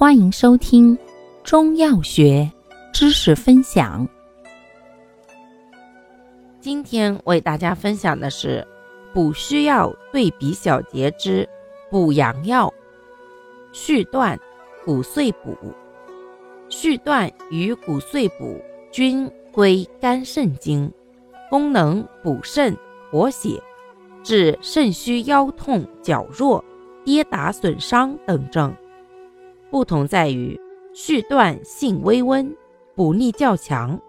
欢迎收听中药学知识分享。今天为大家分享的是补虚药对比小节之补阳药续断、骨碎补。续断与骨碎补均归肝肾经，功能补肾活血，治肾虚腰痛、脚弱、跌打损伤等症。不同在于续断性微温，补力较强，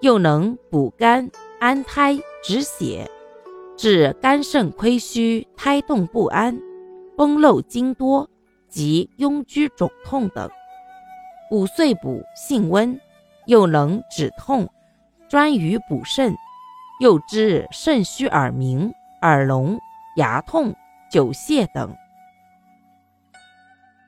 又能补肝安胎止血，治肝肾亏虚、胎动不安、崩漏经多及痈疽肿痛等。骨碎补性温，又能止痛，专于补肾，又治肾虚耳鸣、耳聋、牙痛、久泻等。